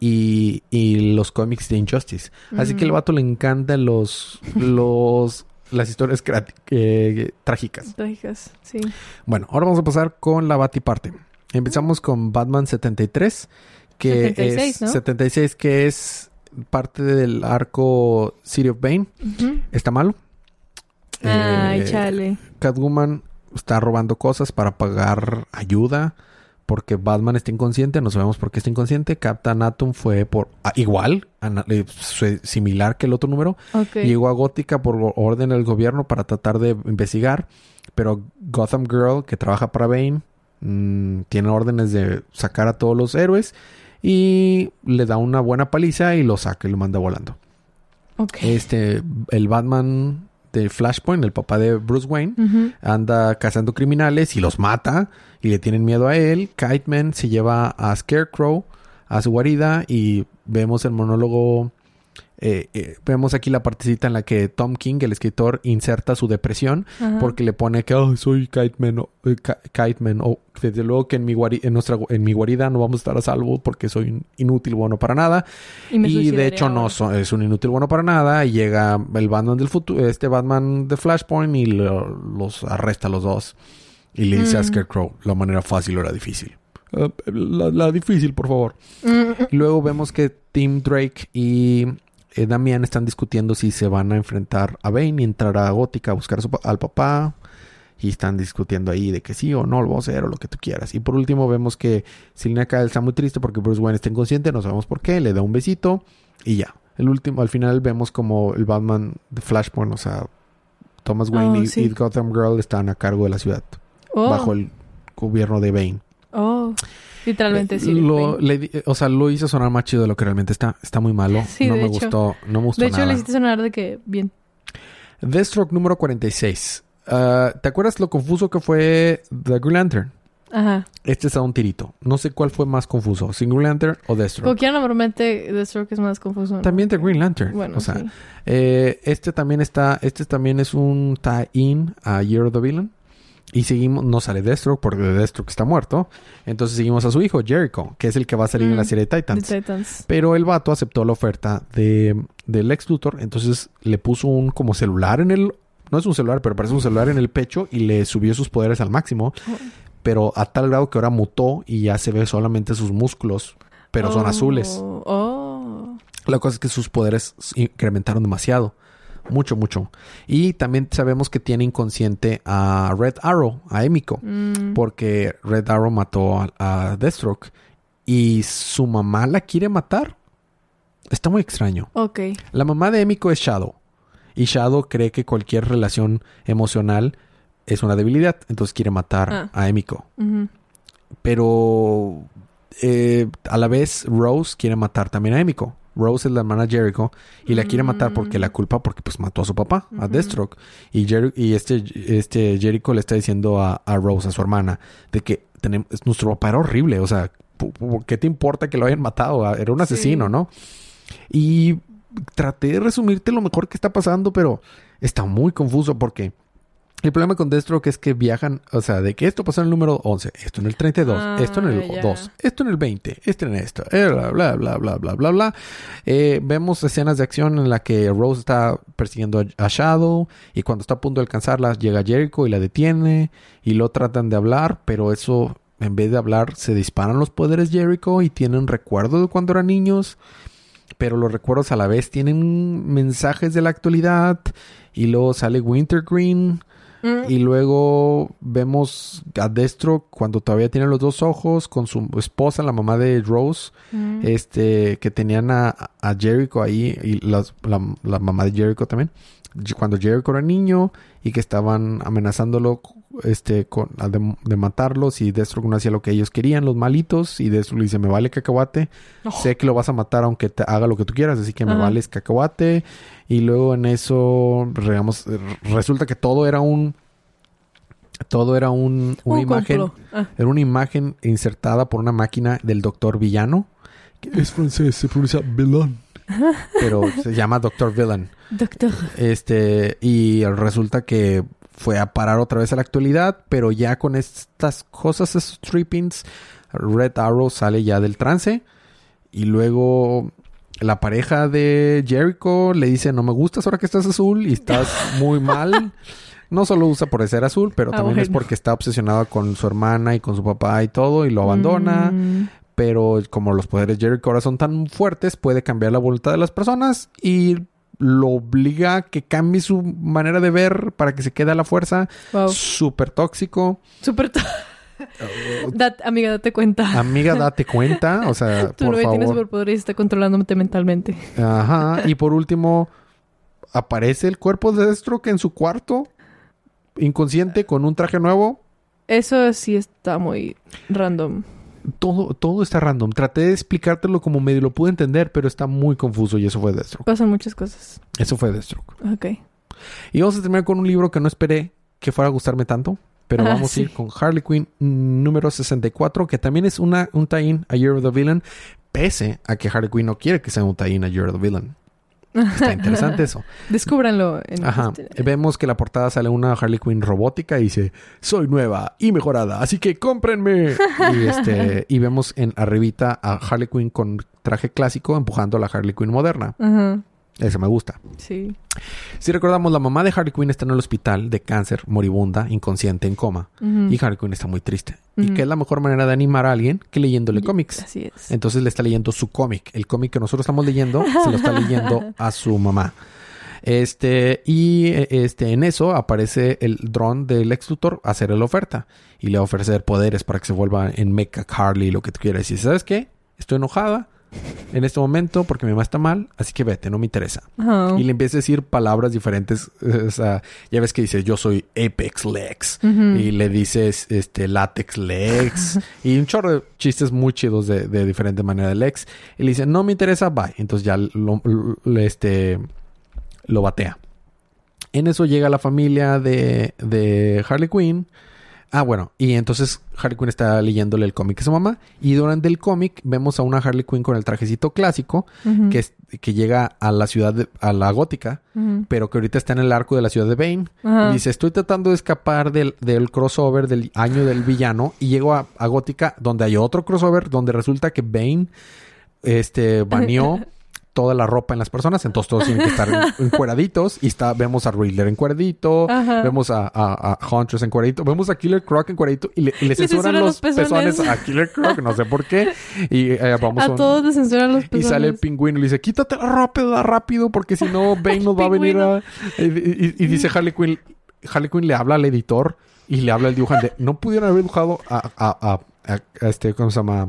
y, y los cómics de Injustice. Así que el Ujú. vato le encantan los, los, las historias eh, trágicas. Trágicas, sí. Bueno, ahora vamos a pasar con la Batiparte. Empezamos con Batman 73, que 76, es ¿no? 76, que es parte del arco City of Bane. Está malo. Ay, Eh, chale. Catwoman está robando cosas para pagar ayuda porque Batman está inconsciente, no sabemos por qué está inconsciente. Captain Atom fue por ah, igual, eh, similar que el otro número. Llegó a Gótica por orden del gobierno para tratar de investigar, pero Gotham Girl, que trabaja para Bane, mm, tiene órdenes de sacar a todos los héroes y le da una buena paliza y lo saca y lo manda volando. Este, el Batman de Flashpoint, el papá de Bruce Wayne, anda cazando criminales y los mata y le tienen miedo a él. Kite Man se lleva a Scarecrow a su guarida y vemos el monólogo. Eh, eh, vemos aquí la partecita en la que Tom King, el escritor, inserta su depresión Ajá. porque le pone que "Ay, soy Kite Man. o- eh, Ki- Kite Man, desde luego que en mi, guari- en, nuestra, en mi guarida no vamos a estar a salvo porque soy un inútil, bueno para nada. Y de hecho no so- es un inútil bueno para nada. Y llega el Batman del futuro, este Batman de Flashpoint y lo- los arresta a los dos. Y le dice a Mm. Scarecrow, la manera fácil o era difícil. "Ah, la, la difícil, por favor. Mm, Y luego vemos que Tim Drake y eh, Damian están discutiendo si se van a enfrentar a Bane y entrar a Gótica a buscar a su al papá. Y están discutiendo ahí de que sí o no lo vamos a hacer o lo que tú quieras. Y por último vemos que Selina Kyle está muy triste porque Bruce Wayne está inconsciente, no sabemos por qué, le da un besito y ya. El último, al final vemos como el Batman de Flashpoint, o sea, Thomas Wayne Oh, y, sí. y Gotham Girl están a cargo de la ciudad, oh, bajo el gobierno de Bane. Oh. Literalmente Eh, sí. lo, le di- o sea, lo hizo sonar más chido de lo que realmente está. Está muy malo. Sí, no de me hecho. gustó, no me gustó De hecho, nada. le hiciste sonar de que bien. Deathstroke número 46. Ah, ¿Te acuerdas lo confuso que fue The Green Lantern? Ajá. Este está un tirito. No sé cuál fue más confuso, si Green Lantern o Deathstroke. Quiera, normalmente Deathstroke es más confuso. ¿no? También The Green Lantern. Bueno, o sea, sí. eh, este también está, este también es un tie-in a Year of the Villain. Y seguimos, no sale Deathstroke porque Deathstroke está muerto. Entonces seguimos a su hijo, Jericho, que es el que va a salir en la Mm, serie de Titans. Pero el vato aceptó la oferta de, del ex Luthor. Entonces le puso un como celular en el. No es un celular, pero parece un celular en el pecho y le subió sus poderes al máximo. Oh. Pero a tal grado que ahora mutó y ya se ve solamente sus músculos. Pero son Oh, azules. Oh. La cosa es que sus poderes incrementaron demasiado. Mucho, mucho. Y también sabemos que tiene inconsciente a Red Arrow, a Emiko. Mm. Porque Red Arrow mató a, a Deathstroke. Y su mamá la quiere matar. Está muy extraño. Ok. La mamá de Emiko es Shadow. Y Shadow cree que cualquier relación emocional es una debilidad. Entonces quiere matar Ah. a Emiko. Pero eh, a la vez Rose quiere matar también a Emiko. Rose es la hermana Jericho y la quiere matar porque Mm. la culpa porque pues mató a su papá, a. Deathstroke. Y, Jer- y este, este Jericho le está diciendo a, a Rose, a su hermana, de que tenemos, nuestro papá era horrible. O sea, ¿por- por ¿qué te importa que lo hayan matado? Ah, Era un asesino. ¿no? Y traté de resumirte lo mejor que está pasando, pero está muy confuso porque el problema con Deathstroke es que viajan, o sea, de que esto pasó en el número 11, esto en el 32, Ah, esto en el ya. 2, esto en el 20, esto en esto, eh, bla, bla, bla, bla, bla, bla, bla. Eh, vemos escenas de acción en la que Rose está persiguiendo a, a Shadow y cuando está a punto de alcanzarla llega Jericho y la detiene y lo tratan de hablar, pero eso, en vez de hablar, se disparan los poderes Jericho y tienen recuerdos de cuando eran niños pero los recuerdos a la vez tienen mensajes de la actualidad y luego sale Wintergreen Mm. Y luego vemos a Destro cuando todavía tiene los dos ojos con su esposa, la mamá de Rose, Mm. este, que tenían a, a Jericho ahí y las- la, la mamá de Jericho también. Cuando Jericho era niño y que estaban amenazándolo este, con, de, de matarlos y Destro no hacía lo que ellos querían, los malitos, y Destro le dice, me vale cacahuate, Oh. sé que lo vas a matar aunque te haga lo que tú quieras, así que me Ajá. vales cacahuate. Y luego en eso, digamos, resulta que todo era un... Todo era un, una Un imagen... Ah, Era una imagen insertada por una máquina del doctor Villano. Que es francés, se pronuncia Villain. Pero se llama Doctor Villain. doctor. Este, y resulta que fue a parar otra vez a la actualidad, pero ya con estas cosas, esos trippings, Red Arrow sale ya del trance. Y luego la pareja de Jericho le dice, no me gustas ahora que estás azul y estás muy mal. No solo usa por ser azul, pero Ah, también es porque está obsesionada con su hermana y con su papá y todo y lo abandona. Mm. Pero como los poderes de Jericho ahora son tan fuertes, puede cambiar la voluntad de las personas y lo obliga a que cambie su manera de ver para que se quede a la fuerza. Wow. Súper tóxico. Súper. Dat- amiga, date cuenta. Amiga, date cuenta. O sea, tu por tiene favor. superpoderes y está controlándote mentalmente. Ajá. Y por último, aparece el cuerpo de Deathstroke en su cuarto, inconsciente, con un traje nuevo. Eso sí está muy random. Todo, todo está random. Traté de explicártelo como medio lo pude entender, pero está muy confuso y eso fue Deathstroke. Pasan muchas cosas. Eso fue Deathstroke. Ok. Y vamos a terminar con un libro que no esperé que fuera a gustarme tanto. Pero Ah, vamos sí. a ir con Harley Quinn mm, número 64, que también es una, un tie-in a Year of the Villain, pese a que Harley Quinn no quiere que sea un tie-in a Year of the Villain. Está interesante eso. Descúbranlo. En Ajá. Vemos que la portada sale una Harley Quinn robótica y dice, soy nueva y mejorada, así que cómprenme. y, este, y vemos en arribita a Harley Quinn con traje clásico empujando a la Harley Quinn moderna. Ajá. Eso me gusta. Sí. Si recordamos, la mamá de Harley Quinn está en el hospital de cáncer, moribunda, inconsciente, en coma. Y Harley Quinn está muy triste. ¿Y qué es la mejor manera de animar a alguien que leyéndole Y- cómics? Así es. Entonces le está leyendo su cómic. El cómic que nosotros estamos leyendo se lo está leyendo a su mamá. Este, y eh, este, en eso aparece el dron del ex tutor a hacerle la oferta. Y le va a ofrecer poderes para que se vuelva en Mecha Harley, lo que tú quieras. Y ¿sabes qué? Estoy enojada en este momento porque mi mamá está mal, así que vete, no me interesa. Y le empieza a decir palabras diferentes. eh, O sea, ya ves que dice, yo soy Apex Lex. Y le dices, este, Latex Lex. y un chorro de chistes muy chidos de, de diferente manera de Lex. Y le dice, no me interesa, bye. Entonces ya lo, lo- este, lo batea. En eso llega la familia de, de Harley Quinn. Ah, bueno, y entonces Harley Quinn está leyéndole el cómic a su mamá. Y durante el cómic vemos a una Harley Quinn con el trajecito clásico que, es- que llega a la ciudad, de- a la gótica, pero que ahorita está en el arco de la ciudad de Bane. Y dice, estoy tratando de escapar del, del crossover del año del villano y llego a, a Gótica donde hay otro crossover donde resulta que Bane este, baneó toda la ropa en las personas, entonces todos tienen que estar en- encueraditos y está, vemos a Riddler encueradito, Ajá. vemos a, a, a Huntress encueradito, vemos a Killer Croc encueradito y le, y le censuran los, los pezones. pezones. a Killer Croc, no sé por qué. Y eh, vamos A un- todos les censuran los y pezones. sale el pingüino y le dice, quítate la ropa da rápido porque si no Bane nos va a venir a... Y, y- y dice Harley Quinn, Harley Quinn le habla al editor y le habla al dibujante. No pudieron haber dibujado a, a- a este, ¿cómo se llama?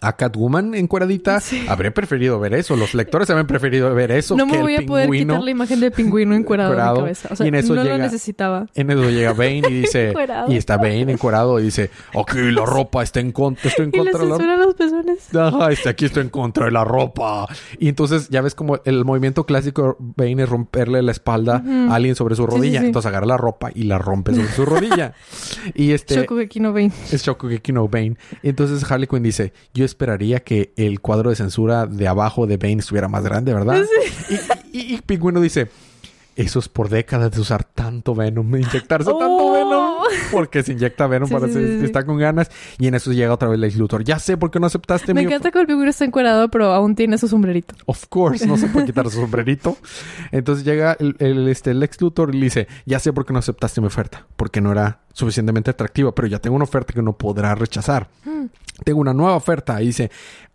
A Catwoman encueradita. Sí. Habría preferido ver eso. Los lectores habrían preferido ver eso No que me voy el a poder quitar la imagen del pingüino encuerado de mi encuerado. cabeza. O sea, Y en eso no llega- lo necesitaba. En eso llega Bane y dice... Encuerado. y está Bane encuerado y dice... Ok, la ropa está en contra... Estoy en Y le contra de la los pezones. Ajá, este, aquí estoy en contra de la ropa. Y entonces ya ves como el movimiento clásico Bane es romperle la espalda a alguien sobre su sí, rodilla. sí. Entonces agarra la ropa y la rompe sobre su rodilla. Y este Shokugeki no Bane. es Shokugeki no Bane. Entonces Harley Quinn dice, yo esperaría que el cuadro de censura de abajo de Bane estuviera más grande, ¿verdad? Y, y, y Pingüino dice, eso es por décadas de usar tanto Venom, de inyectarse tanto Oh. Venom. Porque se inyecta Venom Sí, para sí, sí. está con ganas. Y en eso llega otra vez Lex Luthor. Ya sé por qué no aceptaste Me mi encanta que el pingüino está encuerado, pero aún tiene su sombrerito. Of course, no se puede quitar su sombrerito. Entonces llega el, el, este, el ex Luthor y le dice, ya sé por qué no aceptaste mi oferta, porque no era suficientemente atractiva, pero ya tengo una oferta que no podrá rechazar. Mm. Tengo una nueva oferta. Y dice,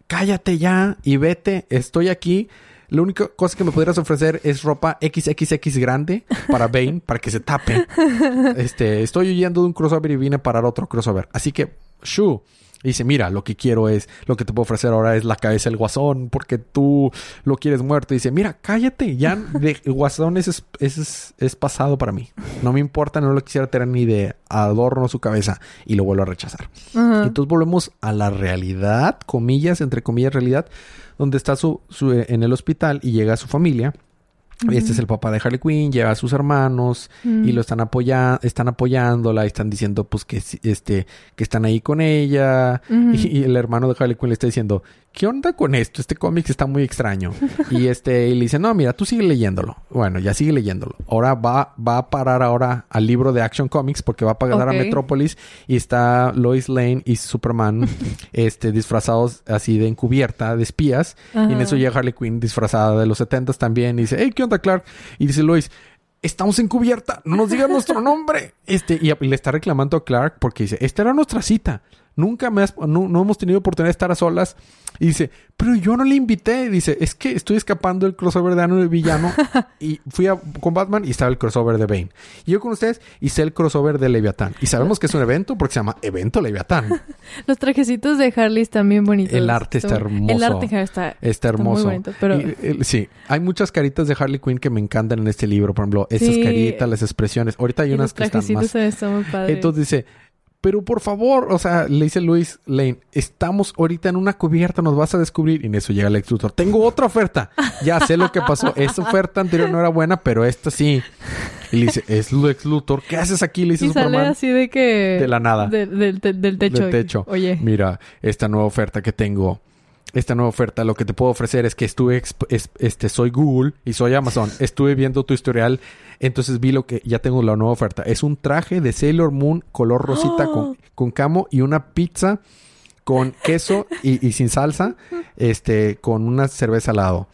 cállate ya y vete, estoy aquí. La única cosa que me pudieras ofrecer es ropa XXX grande para Bane, para que se tape. Este, estoy huyendo de un crossover y vine a parar otro crossover. Así que, shu. Y dice, mira, lo que quiero es, lo que te puedo ofrecer ahora es la cabeza del guasón, porque tú lo quieres muerto. Y dice, mira, cállate, ya de guasón es, es, es, pasado para mí. No me importa, no lo quisiera tener ni de adorno su cabeza. Y lo vuelvo a rechazar. Entonces volvemos a la realidad, comillas, entre comillas, realidad, donde está su, su en el hospital y llega su familia. Este es el papá de Harley Quinn, lleva a sus hermanos y lo están apoyando, están apoyándola y están diciendo pues que este que están ahí con ella. Y, y, el hermano de Harley Quinn le está diciendo, ¿qué onda con esto? Este cómic está muy extraño. y este, y le dice, no, mira, tú sigue leyéndolo. Bueno, ya sigue leyéndolo. Ahora va, va a parar ahora al libro de Action Comics porque va a pagar a Metrópolis y está Lois Lane y Superman, este, disfrazados así de encubierta, de espías. Y en eso llega Harley Quinn disfrazada de los setentas también y dice, hey, ¿qué onda, Clark? Y dice Lois, estamos encubierta, no nos digas nuestro nombre. Este, y, le está reclamando a Clark porque dice, esta era nuestra cita. Nunca me has, no, no, hemos tenido oportunidad de estar a solas. Y dice, pero yo no le invité. Dice, es que estoy escapando del crossover de Ano de Villano. y fui a, con Batman y estaba el crossover de Bane. Y yo con ustedes hice el crossover de Leviatán. Y sabemos que es un evento porque se llama Evento Leviatán. Los trajecitos de Harley están bien bonitos. El arte está hermoso. El arte está, está hermoso. muy bonito, pero... sí, hay muchas caritas de Harley Quinn que me encantan en este libro. Por ejemplo, esas caritas, las expresiones. Ahorita hay unas que están más... Están muy padres. Entonces dice, pero por favor, o sea, le dice Luis Lane, estamos ahorita en una cubierta, nos vas a descubrir. Y en eso llega el ex. Tengo otra oferta. Ya sé lo que pasó. Esa oferta anterior no era buena, pero esta sí. Y le dice, es Lex Luthor. ¿Qué haces aquí? Le dice y sale así de que... De la nada. del techo. Del techo. Oye. Mira, esta nueva oferta que tengo esta nueva oferta, lo que te puedo ofrecer es que estuve, este, soy Google y soy Amazon. Estuve viendo tu historial, entonces vi lo que ya tengo la nueva oferta. Es un traje de Sailor Moon color rosita con, con camo y una pizza con queso y, sin salsa, este, con una cerveza al lado.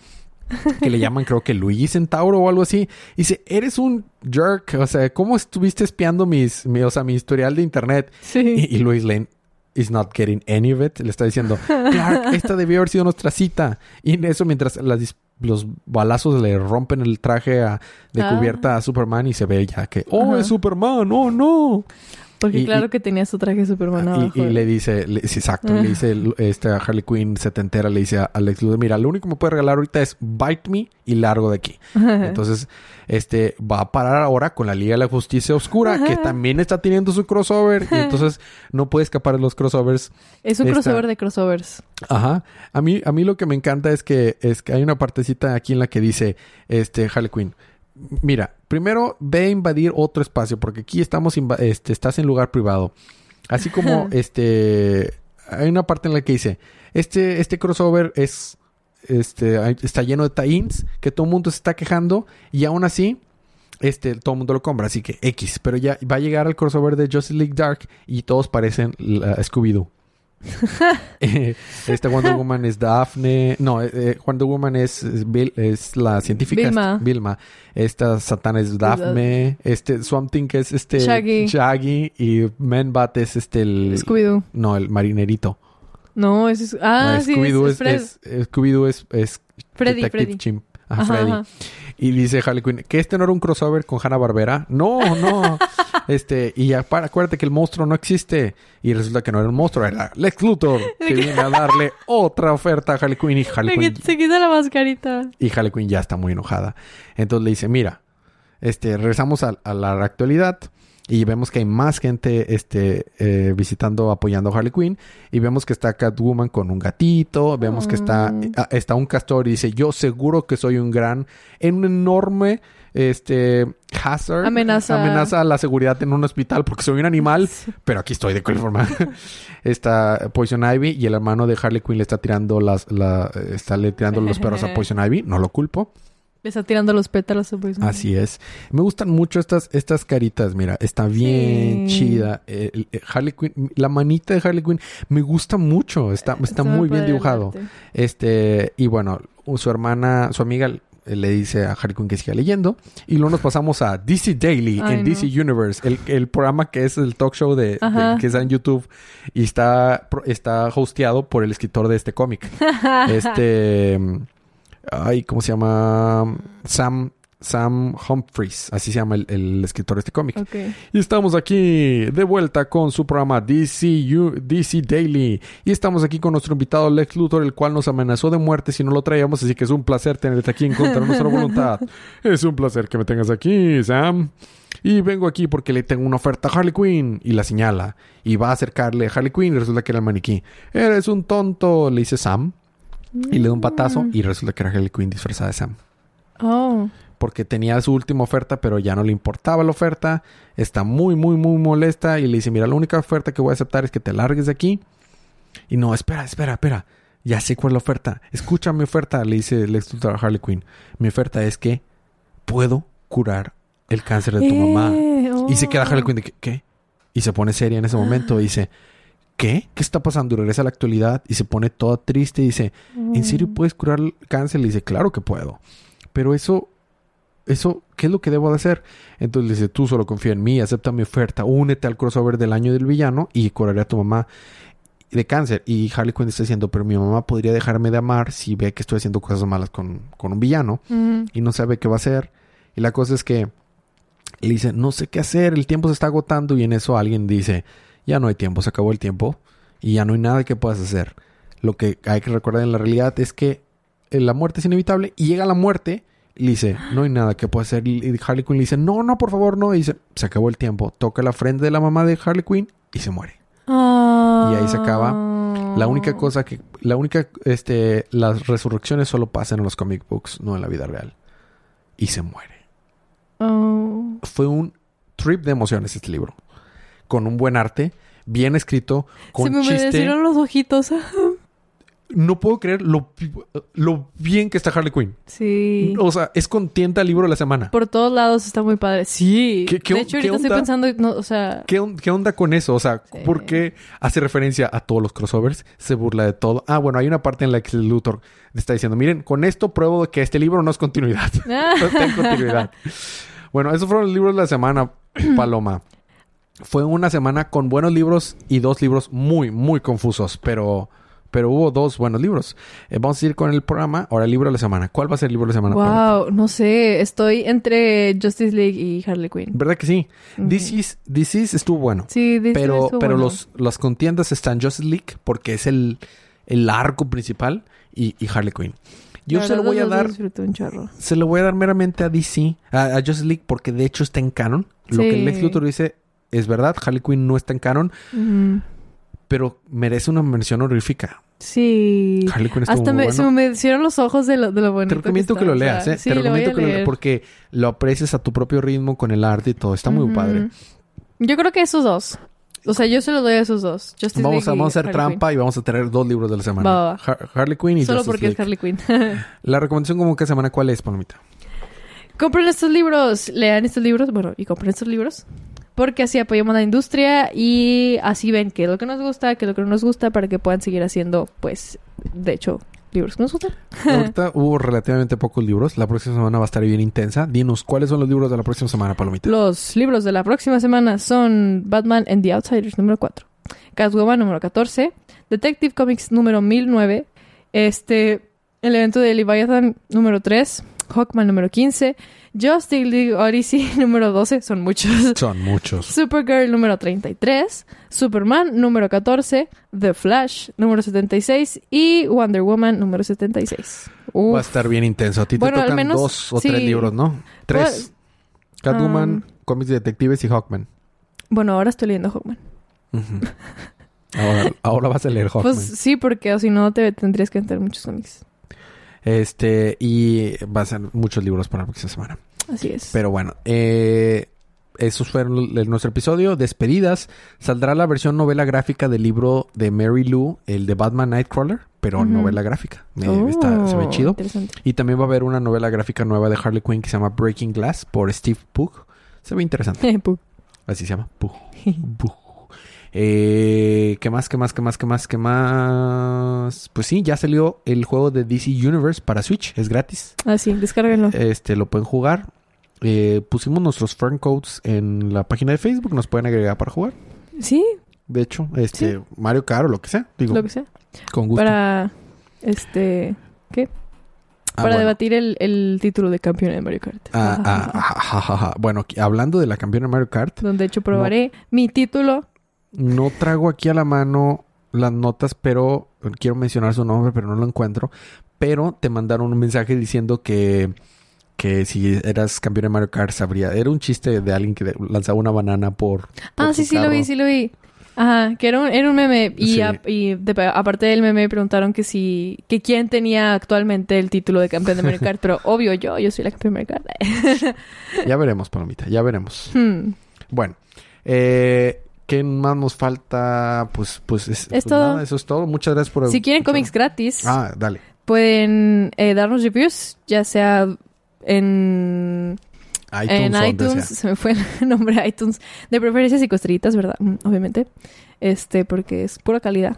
Que le llaman, creo que Luigi Centauro o algo así. Y dice, eres un jerk. O sea, ¿cómo estuviste espiando mis, mi, o sea, mi historial de internet? Sí. Y, y Luis Lane, is not getting any of it. Le está diciendo, Clark, esta debió haber sido nuestra cita. Y en eso, mientras los balazos le rompen el traje de ah. cubierta a Superman y se ve ya que, oh, es Superman, oh, no. Porque claro que tenía su traje Superman abajo. Y, le dice, exacto, le dice este, a Harley Quinn setentera, le dice a Alex Luthor, mira, lo único que me puede regalar ahorita es Bite Me y largo de aquí. Entonces, este, va a parar ahora con la Liga de la Justicia Oscura, que también está teniendo su crossover, y entonces no puede escapar de los crossovers. Es un crossover de crossovers. Ajá. A mí, a mí lo que me encanta es que, es que hay una partecita aquí en la que dice, este, Harley Quinn, mira, primero ve a invadir otro espacio, porque aquí estamos, este, estás en lugar privado. Así como, este, hay una parte en la que dice, este, este crossover es, este, está lleno de tie-ins, que todo el mundo se está quejando, y aún así, este, todo el mundo lo compra, así que X, pero ya va a llegar al crossover de Justice League Dark y todos parecen Scooby-Doo. Esta Wonder Woman es Daphne. No, eh, eh, Wonder Woman es, es, la científica. Vilma. Esta Satana es Daphne. Este Swamp Thing es este Shaggy. Y Manbat es este el. Scooby-Doo. No, el marinerito. No, es. Ah, sí. Scooby-Doo es, Scooby-Doo es, es Freddy, Detective Freddy. Chimp. Freddy. Y dice Harley Quinn, que este no era un crossover con Hanna Barbera. No, no. este, y ya para, acuérdate que el monstruo no existe. Y resulta que no era un monstruo, era Lex Luthor, que viene a darle otra oferta a Harley Quinn. Y Harley Quinn. Se quita la mascarita. Y Harley Quinn ya está muy enojada. Entonces le dice, mira, este, regresamos a, a la actualidad. Y vemos que hay más gente este, eh, visitando, apoyando a Harley Quinn. Y vemos que está Catwoman con un gatito. Vemos que está, Mm. ah, está un castor y dice, yo seguro que soy un gran, en un enorme este hazard. Amenaza. Amenaza a la seguridad en un hospital porque soy un animal. Pero aquí estoy de cualquier forma. está Poison Ivy y el hermano de Harley Quinn le está tirando las, la, está le tirando los perros a Poison Ivy. No lo culpo. Está tirando los pétalos a Así es. Me gustan mucho estas, estas caritas, mira. Está bien Sí. chida. Eh, el- el Harley Quinn, la manita de Harley Quinn me gusta mucho. Está, está muy bien dibujado. arte. Este, y bueno, su hermana, su amiga eh, le dice a Harley Quinn que siga leyendo. Y luego nos pasamos a DC Daily Ay, en no. DC Universe, el, el programa que es el talk show de, que está en YouTube y está, está hosteado por el escritor de este cómic. este. Ay, ¿cómo se llama? Sam. Sam Humphries, así se llama el, el escritor de este cómic. Y estamos aquí de vuelta con su programa DCU, DC Daily. Y estamos aquí con nuestro invitado Lex Luthor, el cual nos amenazó de muerte si no lo traíamos. Así que es un placer tenerte aquí en contra de nuestra voluntad. Es un placer que me tengas aquí, Sam. Y vengo aquí porque le tengo una oferta a Harley Quinn. Y la señala. Y va a acercarle a Harley Quinn y resulta que era el maniquí. Eres un tonto, le dice Sam. Y le da un patazo y resulta que era Harley Quinn disfrazada de Sam Oh. porque tenía su última oferta, pero ya no le importaba la oferta. Está muy, muy, muy molesta y le dice, mira, la única oferta que voy a aceptar es que te largues de aquí. Y no, espera, espera, espera. Ya sé cuál es la oferta. Escucha mi oferta, le dice Lex Luthor a Harley Quinn. Mi oferta es que puedo curar el cáncer de tu mamá. Eh, Y se queda oh. Harley Quinn de que, ¿qué? Y se pone seria en ese momento y dice, ¿qué? ¿Qué está pasando? Y regresa a la actualidad y se pone toda triste y dice, ¿En serio Mm. puedes curar el cáncer? Le dice, claro que puedo. Pero eso, eso, ¿qué es lo que debo de hacer? Entonces le dice, tú solo confía en mí, acepta mi oferta, únete al crossover del año del villano y curaré a tu mamá de cáncer. Y Harley Quinn está diciendo, pero mi mamá podría dejarme de amar si ve que estoy haciendo cosas malas con, con un villano Mm. y no sabe qué va a hacer. Y la cosa es que le dice, no sé qué hacer, el tiempo se está agotando y en eso alguien dice, ya no hay tiempo, se acabó el tiempo y ya no hay nada que puedas hacer. Lo que hay que recordar en la realidad es que eh, la muerte es inevitable y llega la muerte y dice, no hay nada que pueda hacer. Y Harley Quinn le dice, no, no, por favor, no. Y dice, se acabó el tiempo. Toca la frente de la mamá de Harley Quinn y se muere. Ah. Y ahí se acaba. La única cosa que, la única, este, las resurrecciones solo pasan en los comic books, no en la vida real. Y se muere Oh. fue un trip de emociones este libro. Con un buen arte, bien escrito, con Se me chiste. los ojitos. No puedo creer lo, lo bien que está Harley Quinn. sí. O sea, es contienda el libro de la semana. Por todos lados está muy padre. Sí. ¿Qué- qué- de hecho, ahorita estoy pensando, no, o sea, ¿Qué, on- qué onda con eso? O sea, Sí. ¿por qué hace referencia a todos los crossovers? Se burla de todo. Ah, bueno, hay una parte en la que Luthor está diciendo, miren, con esto pruebo que este libro no es continuidad. no está en continuidad. Bueno, esos fueron los libros de la semana, Paloma. Fue una semana con buenos libros y dos libros muy, muy confusos, pero, pero hubo dos buenos libros. Eh, vamos a ir con el programa. Ahora, el libro de la semana. ¿Cuál va a ser el libro de la semana? Wow, no sé, estoy entre Justice League y Harley Quinn. ¿Verdad que sí? Ujú. This, is, This is estuvo bueno. Sí, dice pero estuvo pero bueno. los, las contiendas están Justice League porque es el, el arco principal y, y Harley Quinn. Yo se lo voy a dar se lo voy a dar meramente a DC, a, a Justice League porque de hecho está en canon. Lo Sí. que Lex Luthor dice es verdad, Harley Quinn no está en canon, pero merece una mención honorífica. Sí. Harley Quinn Hasta muy me, se bueno. me hicieron los ojos de lo, de lo bonito. Te recomiendo que, lo leas, ¿eh? Sí, Te lo recomiendo que lo leas leer. porque lo aprecies a tu propio ritmo con el arte y todo. Está muy padre. Yo creo que esos dos. O sea, yo se los doy a esos dos. Justice Vamos a, League vamos a hacer Harley trampa y vamos a tener dos libros de la semana. Va, va, va. Har- Harley Quinn y. Solo Justice porque League. es Harley Quinn. La recomendación como cada semana, ¿cuál es, Palomita? compren estos libros, lean estos libros, bueno, y compren estos libros. Porque así apoyamos la industria y así ven qué es lo que nos gusta, qué es lo que no nos gusta, para que puedan seguir haciendo, pues, de hecho, libros que nos gustan. Ahorita hubo relativamente pocos libros. La próxima semana va a estar bien intensa. Dinos, ¿cuáles son los libros de la próxima semana, Palomita? Los libros de la próxima semana son Batman and the Outsiders número 4, Catwoman número 14, Detective Comics número 1009, este, el evento de Leviathan número 3, Hawkman número 15, Justice League Odyssey número 12, son muchos. Son muchos. Supergirl número 33, Superman número 14, The Flash número 76 y Wonder Woman número 76. Uf. Va a estar bien intenso. A ti Bueno, te tocan menos, dos o sí. tres libros, ¿no? Tres. Catwoman, um, cómics de detectives y Hawkman. Bueno, ahora estoy leyendo Hawkman. Ahora, ahora vas a leer Hawkman. Pues sí, porque o si no te tendrías que entrar muchos cómics. Este, y va a ser muchos libros para la próxima semana. Así es. Pero bueno, eh, esos fueron nuestro episodio. Despedidas. Saldrá la versión novela gráfica del libro de Mary Lou, el de Batman Nightcrawler, pero novela gráfica. Me- Oh, está- se ve chido. Interesante. Y también va a haber una novela gráfica nueva de Harley Quinn que se llama Breaking Glass por Steve Pugh. Se ve interesante. Pu. Así se llama. Pugh. Pugh. Eh, ¿Qué más? ¿Qué más? ¿Qué más? ¿Qué más? ¿Qué más? Pues sí, ya salió el juego de DC Universe para Switch. Es gratis. ah, sí, descárguenlo. Este, lo pueden jugar. Eh, pusimos nuestros friend codes en la página de Facebook. Nos pueden agregar para jugar. Sí, De hecho, este, Mario Kart o lo que sea. Digo, lo que sea. con gusto. Para, este, ¿qué? Ah, para bueno. debatir el, el título de campeón de Mario Kart. Ah, ah, ah, ja, ja, ja. Bueno, hablando de la campeona de Mario Kart, Donde de hecho probaré mi título. no traigo aquí a la mano las notas, pero quiero mencionar su nombre, pero no lo encuentro. Pero te mandaron un mensaje diciendo que, que si eras campeón de Mario Kart sabría. Era un chiste de alguien que lanzaba una banana por. por Ah, sí, sí lo vi, sí lo vi. Ajá, que era un, era un meme. Y, Sí. a- y de- aparte del meme preguntaron que si... Que quién tenía actualmente el título de campeón de Mario Kart. pero obvio yo, yo soy la campeona de Mario Kart. Ya veremos, Palomita, ya veremos. Hmm. Bueno, eh, ¿qué más nos falta? Pues, pues, es, pues todo. nada, eso es todo. Muchas gracias por. Si quieren cómics gratis, Ah, dale. pueden eh, darnos reviews, ya sea en iTunes, en iTunes, se me fue el nombre iTunes, de preferencia cinco estrellitas, ¿verdad? Mm, Obviamente, este, porque es pura calidad.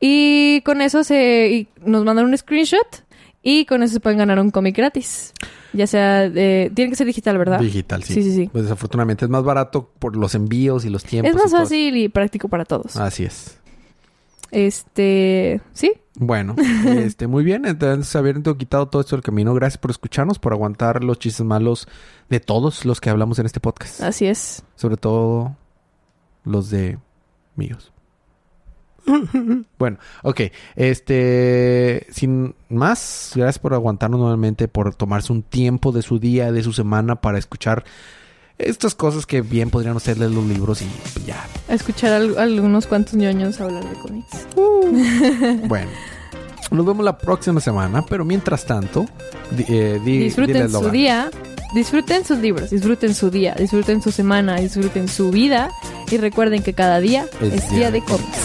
Y con eso se y nos mandan un screenshot y con eso se pueden ganar un cómic gratis. Ya sea, de, tiene que ser digital, ¿verdad? Digital, sí. Sí, sí, sí. Pues desafortunadamente es más barato por los envíos y los tiempos. Es más y todo fácil y práctico para todos. Así es. Este, sí, Bueno, este, muy bien. Entonces, habiendo quitado todo esto del camino, gracias por escucharnos, por aguantar los chistes malos de todos los que hablamos en este podcast. así es. Sobre todo los de míos. bueno, ok. Este, sin más, gracias por aguantarnos nuevamente, por tomarse un tiempo de su día, de su semana para escuchar estas cosas que bien podrían ustedes los libros y ya. Escuchar al- algunos cuantos ñoños hablar de cómics. Bueno, nos vemos la próxima semana, pero mientras tanto, di- eh, di- disfruten su día, disfruten sus libros, disfruten su día, disfruten su semana, disfruten su vida y recuerden que cada día es, día de cómics.